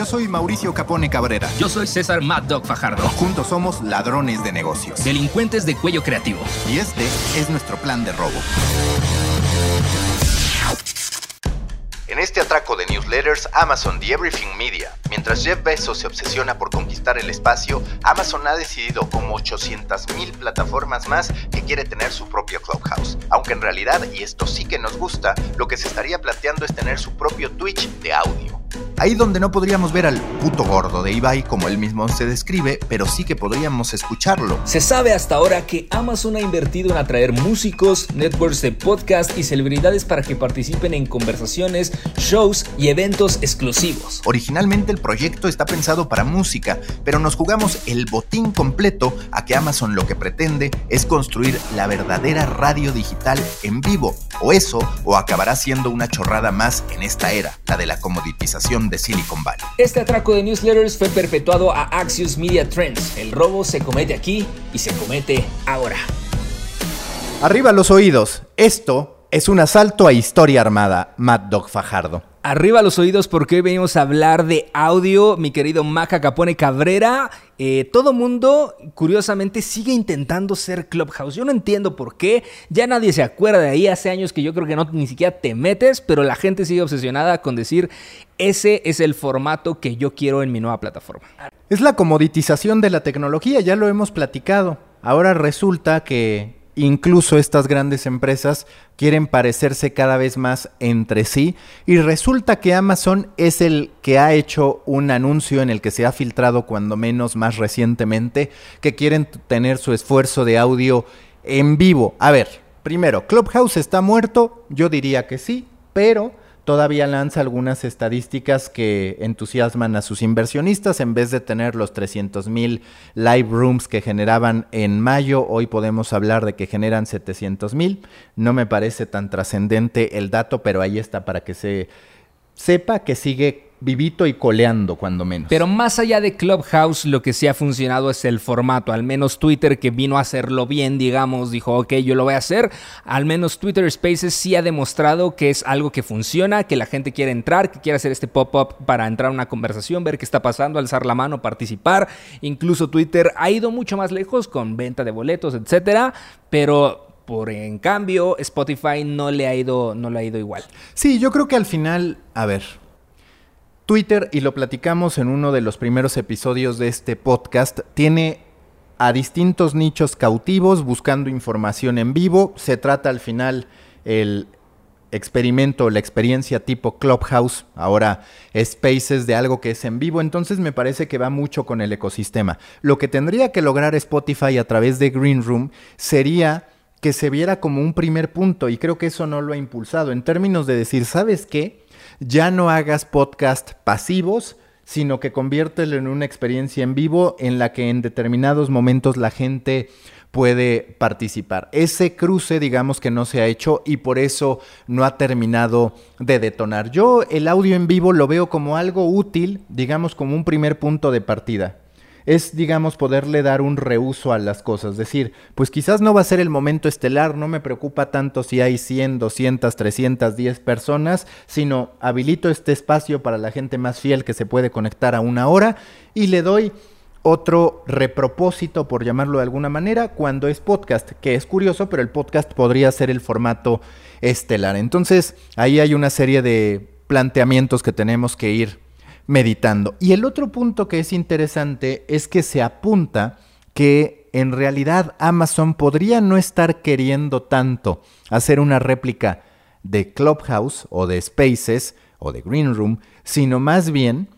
Yo soy Mauricio Capone Cabrera. Yo soy César Mad Dog Fajardo. Juntos somos ladrones de negocios. Delincuentes de cuello creativo. Y este es nuestro plan de robo. En este atraco de newsletters, Amazon The Everything Media, mientras Jeff Bezos se obsesiona por conquistar el espacio, Amazon ha decidido como 800.000 plataformas más que quiere tener su propio Clubhouse. Aunque en realidad, y esto sí que nos gusta, lo que se estaría planteando es tener su propio Twitch de audio. Ahí donde no podríamos ver al puto gordo de Ibai como él mismo se describe, pero sí que podríamos escucharlo. Se sabe hasta ahora que Amazon ha invertido en atraer músicos, networks de podcast y celebridades para que participen en conversaciones, shows y eventos exclusivos. Originalmente el proyecto está pensado para música, pero nos jugamos el botín completo a que Amazon lo que pretende es construir la verdadera radio digital en vivo. O eso, o acabará siendo una chorrada más en esta era, la de la comoditización de Silicon Valley. Este atraco de newsletters fue perpetuado a Axios Media Trends. El robo se comete aquí y se comete ahora. Arriba los oídos. Esto es un asalto a historia armada. Mad Dog Fajardo. Arriba los oídos porque hoy venimos a hablar de audio, mi querido Maca Capone Cabrera. Eh, todo mundo, curiosamente, sigue intentando ser Clubhouse. Yo no entiendo por qué. Ya nadie se acuerda de ahí. Hace años que yo creo que no ni siquiera te metes, pero la gente sigue obsesionada con decir, ese es el formato que yo quiero en mi nueva plataforma. Es la comoditización de la tecnología, ya lo hemos platicado. Ahora resulta que incluso estas grandes empresas quieren parecerse cada vez más entre sí y resulta que Amazon es el que ha hecho un anuncio en el que se ha filtrado cuando menos más recientemente que quieren tener su esfuerzo de audio en vivo. A ver, primero, Clubhouse está muerto, yo diría que sí, pero todavía lanza algunas estadísticas que entusiasman a sus inversionistas. En vez de tener los 300 mil live rooms que generaban en mayo, hoy podemos hablar de que generan 700 mil. No me parece tan trascendente el dato, pero ahí está para que se sepa que sigue vivito y coleando cuando menos. Pero más allá de Clubhouse, lo que sí ha funcionado es el formato. Al menos Twitter, que vino a hacerlo bien, digamos, dijo, ok, yo lo voy a hacer. Al menos Twitter Spaces sí ha demostrado que es algo que funciona, que la gente quiere entrar, que quiere hacer este pop-up para entrar a una conversación, ver qué está pasando, alzar la mano, participar. Incluso Twitter ha ido mucho más lejos con venta de boletos, etcétera. Pero por en cambio, Spotify no le ha ido, no le ha ido igual. Sí, yo creo que al final, a ver, Twitter, y lo platicamos en uno de los primeros episodios de este podcast, tiene a distintos nichos cautivos buscando información en vivo. Se trata al final el experimento, la experiencia tipo Clubhouse, ahora Spaces de algo que es en vivo, entonces me parece que va mucho con el ecosistema. Lo que tendría que lograr Spotify a través de Green Room sería que se viera como un primer punto y creo que eso no lo ha impulsado en términos de decir, ¿sabes qué? Ya no hagas podcast pasivos, sino que conviértelo en una experiencia en vivo en la que en determinados momentos la gente puede participar. Ese cruce, digamos que no se ha hecho y por eso no ha terminado de detonar. Yo el audio en vivo lo veo como algo útil, digamos como un primer punto de partida es, digamos, poderle dar un reuso a las cosas. Decir, pues quizás no va a ser el momento estelar, no me preocupa tanto si hay 100, 200, 310 personas, sino habilito este espacio para la gente más fiel que se puede conectar a una hora y le doy otro repropósito, por llamarlo de alguna manera, cuando es podcast, que es curioso, pero el podcast podría ser el formato estelar. Entonces, ahí hay una serie de planteamientos que tenemos que ir meditando. Y el otro punto que es interesante es que se apunta que en realidad Amazon podría no estar queriendo tanto hacer una réplica de Clubhouse o de Spaces o de Green Room, sino más bien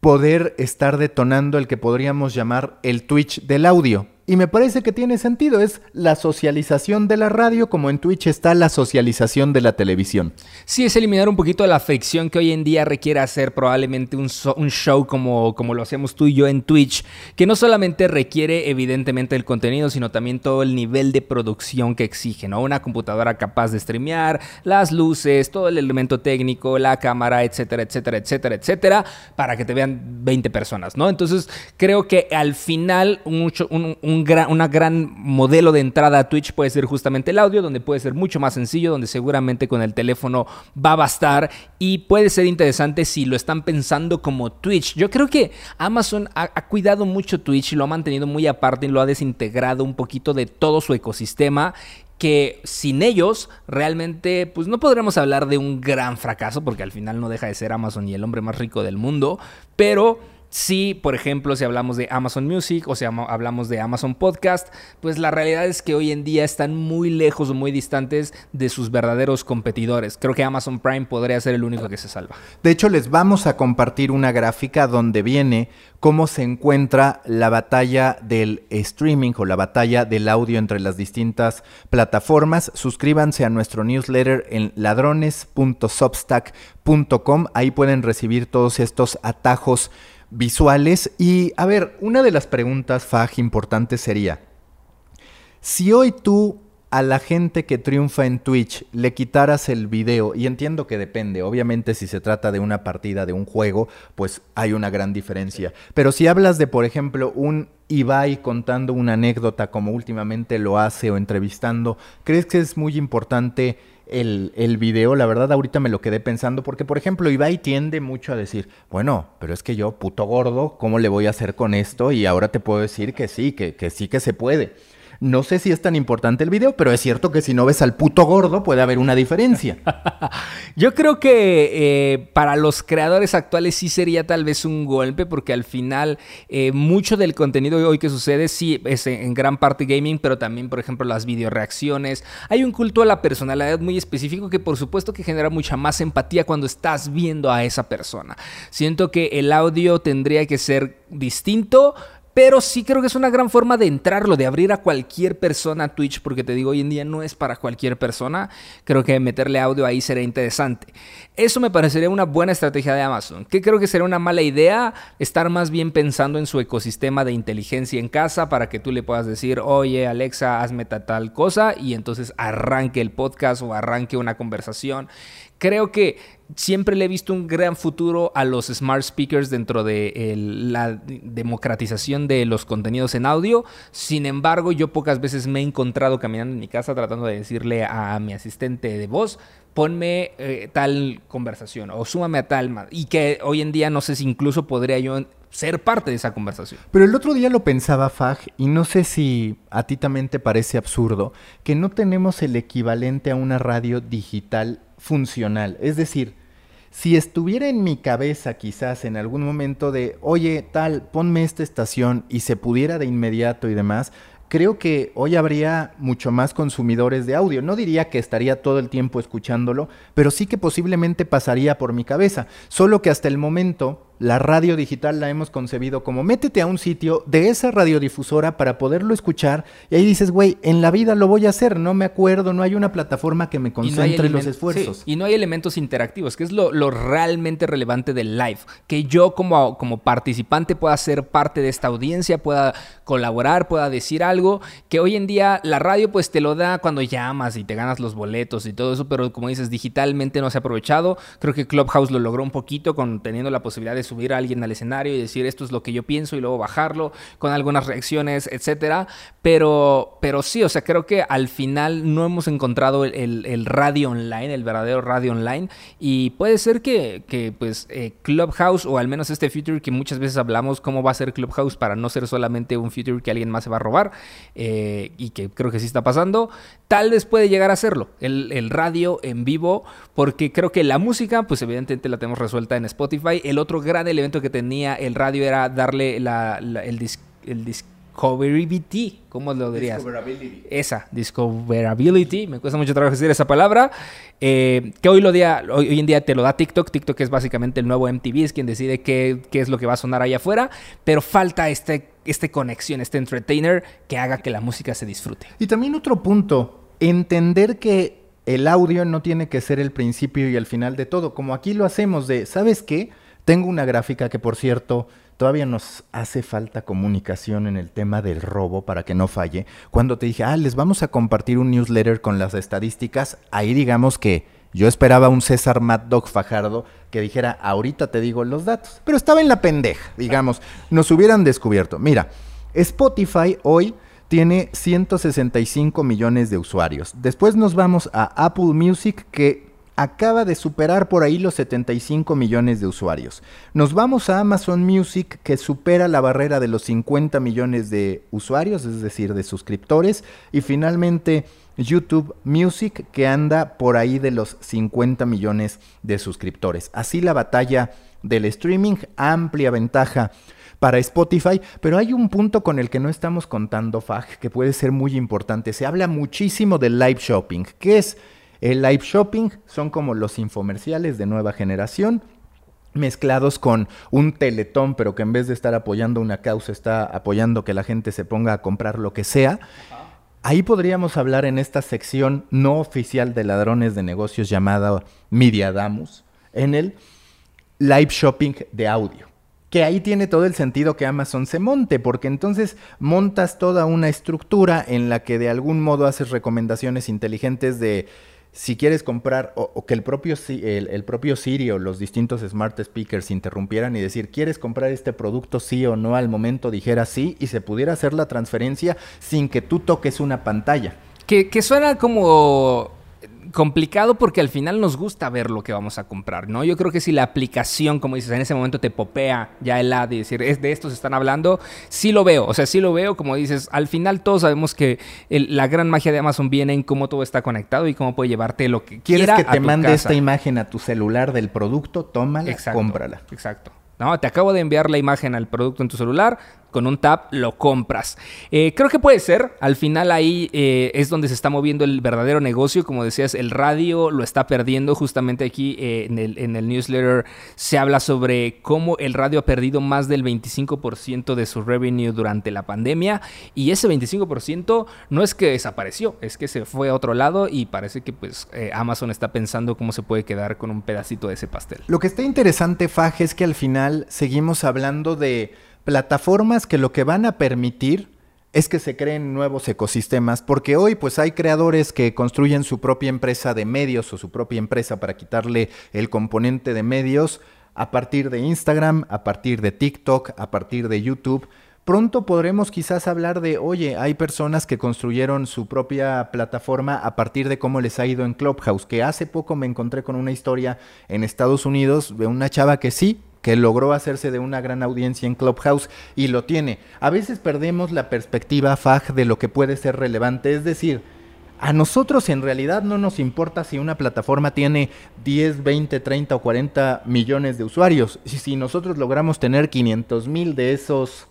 poder estar detonando el que podríamos llamar el Twitch del audio. Y me parece que tiene sentido, es la socialización de la radio como en Twitch está la socialización de la televisión. Sí, es eliminar un poquito la fricción que hoy en día requiere hacer probablemente un, show como, como lo hacemos tú y yo en Twitch, que no solamente requiere evidentemente el contenido, sino también todo el nivel de producción que exige, ¿no? Una computadora capaz de streamear, las luces, todo el elemento técnico, la cámara, etcétera, etcétera, etcétera, etcétera, para que te vean 20 personas, ¿no? Entonces creo que al final un un gran, una gran modelo de entrada a Twitch puede ser justamente el audio, donde puede ser mucho más sencillo, donde seguramente con el teléfono va a bastar y puede ser interesante si lo están pensando como Twitch. Yo creo que Amazon ha, ha cuidado mucho Twitch y lo ha mantenido muy aparte y lo ha desintegrado un poquito de todo su ecosistema que sin ellos realmente pues no podremos hablar de un gran fracaso porque al final no deja de ser Amazon y el hombre más rico del mundo, pero Sí, por ejemplo, si hablamos de Amazon Music o si hablamos de Amazon Podcast, pues la realidad es que hoy en día están muy lejos o muy distantes de sus verdaderos competidores. Creo que Amazon Prime podría ser el único que se salva. De hecho, les vamos a compartir una gráfica donde viene cómo se encuentra la batalla del streaming o la batalla del audio entre las distintas plataformas. Suscríbanse a nuestro newsletter en ladrones.substack.com. Ahí pueden recibir todos estos atajos visuales. Y a ver, una de las preguntas, Faj, importantes sería, si hoy tú a la gente que triunfa en Twitch le quitaras el video, y entiendo que depende, obviamente si se trata de una partida de un juego, pues hay una gran diferencia. Pero si hablas de, por ejemplo, un Ibai contando una anécdota como últimamente lo hace o entrevistando, ¿crees que es muy importante el, el, video, la verdad ahorita me lo quedé pensando, porque por ejemplo Ibai tiende mucho a decir, bueno, pero es que yo, puto gordo, ¿cómo le voy a hacer con esto? Y ahora te puedo decir que sí, que, que sí que se puede. No sé si es tan importante el video, pero es cierto que si no ves al puto gordo puede haber una diferencia. Yo creo que eh, para los creadores actuales sí sería tal vez un golpe, porque al final eh, mucho del contenido hoy que sucede sí es en gran parte gaming, pero también, por ejemplo, las videoreacciones. Hay un culto a la personalidad muy específico que por supuesto que genera mucha más empatía cuando estás viendo a esa persona. Siento que el audio tendría que ser distinto pero sí creo que es una gran forma de entrarlo, de abrir a cualquier persona Twitch, porque te digo, hoy en día no es para cualquier persona. Creo que meterle audio ahí sería interesante. Eso me parecería una buena estrategia de Amazon. Que creo que sería una mala idea estar más bien pensando en su ecosistema de inteligencia en casa para que tú le puedas decir, oye Alexa, hazme tal cosa, y entonces arranque el podcast o arranque una conversación. Creo que siempre le he visto un gran futuro a los smart speakers dentro de la democratización de los contenidos en audio. Sin embargo, yo pocas veces me he encontrado caminando en mi casa tratando de decirle a mi asistente de voz, ponme eh, tal conversación o súmame a tal. Y que hoy en día no sé si incluso podría yo ser parte de esa conversación. Pero el otro día lo pensaba Faj y no sé si a ti también te parece absurdo que no tenemos el equivalente a una radio digital funcional. Es decir, si estuviera en mi cabeza quizás en algún momento de, oye, tal, ponme esta estación y se pudiera de inmediato y demás, creo que hoy habría mucho más consumidores de audio. No diría que estaría todo el tiempo escuchándolo, pero sí que posiblemente pasaría por mi cabeza. Solo que hasta el momento la radio digital la hemos concebido como métete a un sitio de esa radiodifusora para poderlo escuchar y ahí dices, güey, en la vida lo voy a hacer, no me acuerdo, no hay una plataforma que me concentre los esfuerzos. y no hay elementos interactivos, que es lo, realmente relevante del live, que yo como, como participante pueda ser parte de esta audiencia, pueda colaborar, pueda decir algo, que hoy en día la radio pues te lo da cuando llamas y te ganas los boletos y todo eso, pero como dices, digitalmente no se ha aprovechado, creo que Clubhouse lo logró un poquito con teniendo la posibilidad de subir a alguien al escenario y decir esto es lo que yo pienso y luego bajarlo con algunas reacciones, etcétera. Pero, pero sí, o sea, creo que al final no hemos encontrado el, radio online, el verdadero radio online. Y puede ser que, que pues, eh, Clubhouse, o al menos este future que muchas veces hablamos, cómo va a ser Clubhouse para no ser solamente un future que alguien más se va a robar, eh, y que creo que sí está pasando, tal vez puede llegar a serlo, el, el radio en vivo, porque creo que la música, pues evidentemente la tenemos resuelta en Spotify. El otro gran el evento que tenía el radio era darle la, el, dis, el discoverability, ¿cómo lo dirías? Discoverability. Esa, discoverability, me cuesta mucho trabajo decir esa palabra, eh, que hoy, lo día, hoy, en día te lo da TikTok, TikTok es básicamente el nuevo MTV, es quien decide qué, qué es lo que va a sonar allá afuera, pero falta este, este conexión, este entertainer que haga que la música se disfrute. Y también otro punto, entender que el audio no tiene que ser el principio y el final de todo, como aquí lo hacemos de, ¿sabes qué? Tengo una gráfica que, por cierto, todavía nos hace falta comunicación en el tema del robo para que no falle. Cuando te dije, ah, les vamos a compartir un newsletter con las estadísticas, ahí digamos que yo esperaba un César Mad Dog Fajardo que dijera, ahorita te digo los datos. Pero estaba en la pendeja, digamos, nos hubieran descubierto. Mira, Spotify hoy tiene 165 millones de usuarios. Después nos vamos a Apple Music que acaba de superar por ahí los 75 millones de usuarios. Nos vamos a Amazon Music que supera la barrera de los 50 millones de usuarios, es decir, de suscriptores. Y finalmente YouTube Music que anda por ahí de los 50 millones de suscriptores. Así la batalla del streaming, amplia ventaja para Spotify, pero hay un punto con el que no estamos contando, Fag, que puede ser muy importante. Se habla muchísimo del live shopping, que es el live shopping son como los infomerciales de nueva generación mezclados con un teletón, pero que en vez de estar apoyando una causa, está apoyando que la gente se ponga a comprar lo que sea. Ahí podríamos hablar en esta sección no oficial de ladrones de negocios llamada Media Damus, en el live shopping de audio. Que ahí tiene todo el sentido que Amazon se monte, porque entonces montas toda una estructura en la que de algún modo haces recomendaciones inteligentes de si quieres comprar o, que el propio, el, propio Siri o los distintos smart speakers interrumpieran y decir, ¿quieres comprar este producto sí o no? Al momento dijera sí y se pudiera hacer la transferencia sin que tú toques una pantalla. Que, que suena como complicado porque al final nos gusta ver lo que vamos a comprar, ¿no? Yo creo que si la aplicación, como dices, en ese momento te popea ya el ad y decir, es de estos están hablando, sí lo veo, o sea, sí lo veo, como dices, al final todos sabemos que la gran magia de Amazon viene en cómo todo está conectado y cómo puede llevarte lo que ¿Quieres quiera que te mande esta imagen a tu celular del producto? Tómala, cómprala. Exacto. No, te acabo de enviar la imagen al producto en tu celular, con un tap lo compras. Eh, creo que puede ser, al final ahí eh, es donde se está moviendo el verdadero negocio, como decías, el radio lo está perdiendo, justamente aquí eh, en, el, newsletter se habla sobre cómo el radio ha perdido más del 25% de su revenue durante la pandemia y ese 25% no es que desapareció, es que se fue a otro lado y parece que pues Amazon está pensando cómo se puede quedar con un pedacito de ese pastel. Lo que está interesante, Faj, es que al final seguimos hablando de plataformas que lo que van a permitir es que se creen nuevos ecosistemas, porque hoy pues hay creadores que construyen su propia empresa de medios o su propia empresa para quitarle el componente de medios a partir de Instagram, a partir de TikTok, a partir de YouTube. Pronto podremos quizás hablar de, oye, hay personas que construyeron su propia plataforma a partir de cómo les ha ido en Clubhouse, que hace poco me encontré con una historia en Estados Unidos de una chava que sí que logró hacerse de una gran audiencia en Clubhouse y lo tiene. A veces perdemos la perspectiva FAG de lo que puede ser relevante, es decir, a nosotros en realidad no nos importa si una plataforma tiene 10, 20, 30 o 40 millones de usuarios. Si, si nosotros logramos tener 500 mil de esos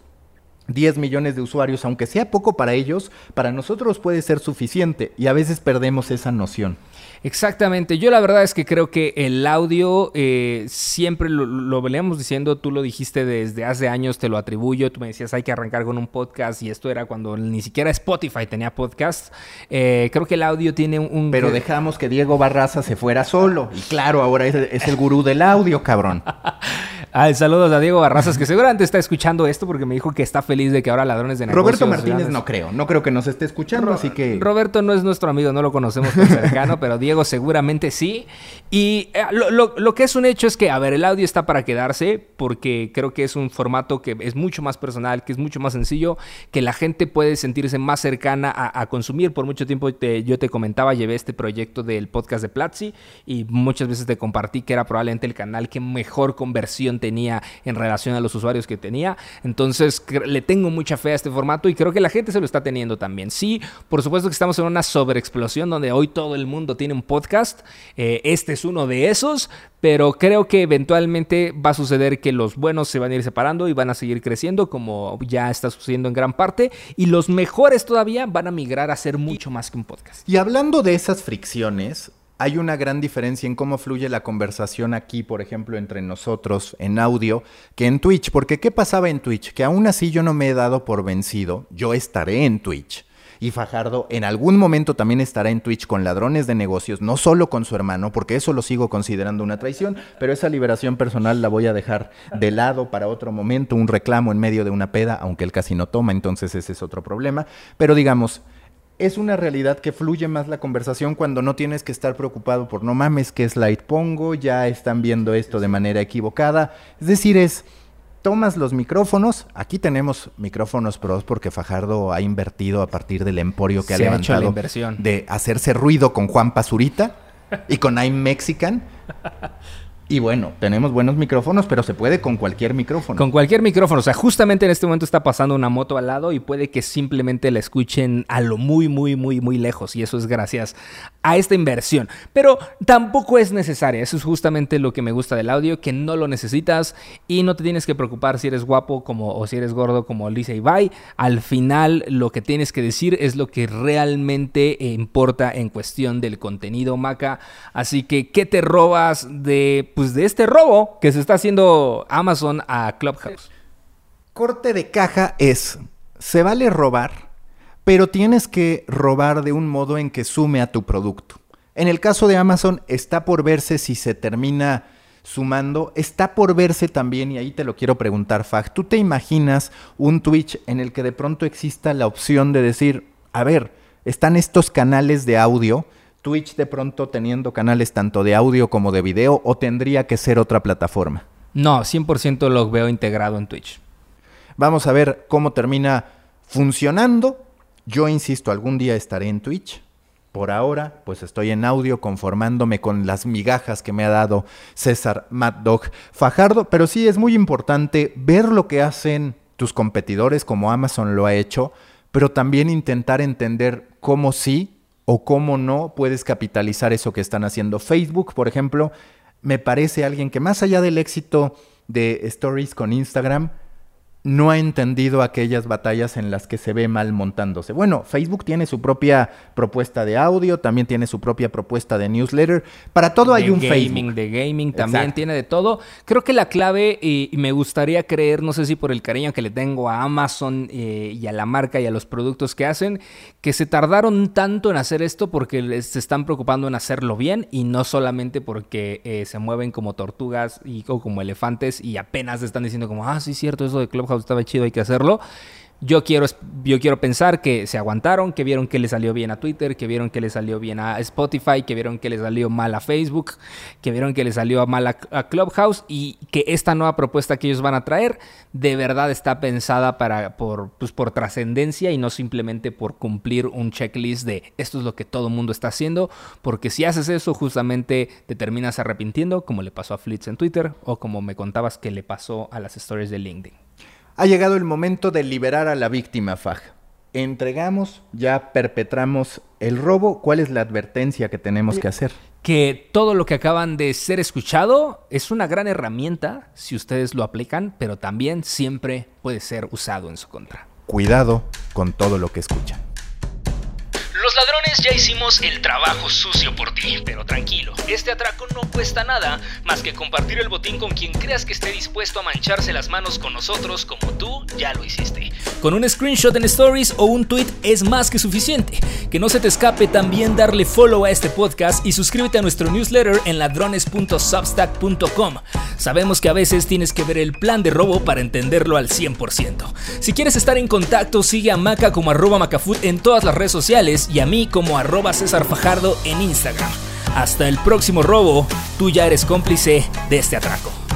10 millones de usuarios, aunque sea poco para ellos, para nosotros puede ser suficiente y a veces perdemos esa noción. Exactamente, yo la verdad es que creo que el audio eh, siempre lo, lo veníamos diciendo, tú lo dijiste desde hace años, te lo atribuyo, tú me decías hay que arrancar con un podcast y esto era cuando ni siquiera Spotify tenía podcast. Eh, creo que el audio tiene un... Pero dejamos que Diego Barraza se fuera solo y claro, ahora es, es el gurú del audio, cabrón. Ah, saludos a Diego Barrazas, que seguramente está escuchando esto porque me dijo que está feliz de que ahora ladrones de negocios... Roberto Martínez no creo, no creo que nos esté escuchando, así que... Roberto no es nuestro amigo, no lo conocemos tan cercano, pero Diego seguramente sí. Y eh, lo, que es un hecho es que, a ver, el audio está para quedarse porque creo que es un formato que es mucho más personal, que es mucho más sencillo, que la gente puede sentirse más cercana a, consumir. Por mucho tiempo yo te comentaba, llevé este proyecto del podcast de Platzi y muchas veces te compartí que era probablemente el canal que mejor conversión tenía en relación a los usuarios que tenía. Entonces le tengo mucha fe a este formato y creo que la gente se lo está teniendo también. Sí, por supuesto que estamos en una sobreexplosión donde hoy todo el mundo tiene un podcast. Eh, este es uno de esos, pero creo que eventualmente va a suceder que los buenos se van a ir separando y van a seguir creciendo como ya está sucediendo en gran parte y los mejores todavía van a migrar a ser mucho más que un podcast. Y hablando de esas fricciones, hay una gran diferencia en cómo fluye la conversación aquí, por ejemplo, entre nosotros en audio, que en Twitch. Porque ¿qué pasaba en Twitch? Que aún así yo no me he dado por vencido, yo estaré en Twitch. Y Fajardo en algún momento también estará en Twitch con ladrones de negocios, no solo con su hermano, porque eso lo sigo considerando una traición, pero esa liberación personal la voy a dejar de lado para otro momento, un reclamo en medio de una peda, aunque él casi no toma, entonces ese es otro problema. Pero digamos, es una realidad que fluye más la conversación cuando no tienes que estar preocupado por no mames qué slide pongo, ya están viendo esto de manera equivocada. Es decir, es tomas los micrófonos. Aquí tenemos micrófonos pros porque Fajardo ha invertido a partir del emporio que Se ha ha hecho la levantado inversión. de hacerse ruido con Juan Pazurita y con I'm Mexican. Y bueno, tenemos buenos micrófonos, pero se puede con cualquier micrófono. Con cualquier micrófono. O sea, justamente en este momento está pasando una moto al lado y puede que simplemente la escuchen a lo muy, muy, muy, muy lejos. Y eso es gracias a esta inversión. Pero tampoco es necesaria. Eso es justamente lo que me gusta del audio, que no lo necesitas y no te tienes que preocupar si eres guapo como, o si eres gordo como Lisa Ibai. Al final, lo que tienes que decir es lo que realmente importa en cuestión del contenido, Maca. Así que, ¿qué te robas de, pues, de este robo que se está haciendo Amazon a Clubhouse? Corte de caja es, se vale robar, pero tienes que robar de un modo en que sume a tu producto. En el caso de Amazon está por verse si se termina sumando, está por verse también, y ahí te lo quiero preguntar, Fag, ¿tú te imaginas un Twitch en el que de pronto exista la opción de decir, a ver, están estos canales de audio, Twitch de pronto teniendo canales tanto de audio como de video, o tendría que ser otra plataforma? No, 100% lo veo integrado en Twitch. Vamos a ver cómo termina funcionando. Yo insisto, algún día estaré en Twitch. Por ahora, pues estoy en audio conformándome con las migajas que me ha dado César Mad Dog Fajardo, pero sí es muy importante ver lo que hacen tus competidores como Amazon lo ha hecho, pero también intentar entender cómo sí o cómo no puedes capitalizar eso que están haciendo. Facebook, por ejemplo, me parece alguien que más allá del éxito de Stories con Instagram, no ha entendido aquellas batallas en las que se ve mal montándose. Bueno, Facebook tiene su propia propuesta de audio, también tiene su propia propuesta de newsletter. Para todo hay un gaming, Facebook. De gaming también Exacto. tiene de todo. Creo que la clave, y, me gustaría creer, no sé si por el cariño que le tengo a Amazon eh, y a la marca y a los productos que hacen, que se tardaron tanto en hacer esto porque se están preocupando en hacerlo bien y no solamente porque eh, se mueven como tortugas y, o como elefantes y apenas están diciendo como, ah, sí, cierto, eso de Clubhouse estaba chido, hay que hacerlo. Yo quiero, yo quiero pensar que se aguantaron, que vieron que le salió bien a Twitter, que vieron que le salió bien a Spotify, que vieron que le salió mal a Facebook, que vieron que le salió mal a, Clubhouse y que esta nueva propuesta que ellos van a traer de verdad está pensada para, por, pues, por trascendencia y no simplemente por cumplir un checklist de esto es lo que todo el mundo está haciendo, porque si haces eso justamente te terminas arrepintiendo, como le pasó a Flitz en Twitter o como me contabas que le pasó a las stories de LinkedIn. Ha llegado el momento de liberar a la víctima, Faj. Entregamos, ya perpetramos el robo. ¿Cuál es la advertencia que tenemos que hacer? que todo lo que acaban de ser escuchado es una gran herramienta si ustedes lo aplican, pero también siempre puede ser usado en su contra. Cuidado con todo lo que escuchan. Ladrones ya hicimos el trabajo sucio por ti, pero tranquilo, este atraco no cuesta nada más que compartir el botín con quien creas que esté dispuesto a mancharse las manos con nosotros como tú ya lo hiciste. Con un screenshot en stories o un tweet es más que suficiente. Que no se te escape también darle follow a este podcast y suscríbete a nuestro newsletter en ladrones.substack.com. Sabemos que a veces tienes que ver el plan de robo para entenderlo al 100%. Si quieres estar en contacto, sigue a Maca como arroba Macafood en todas las redes sociales y a mí como arroba César Fajardo en Instagram. Hasta el próximo robo, tú ya eres cómplice de este atraco.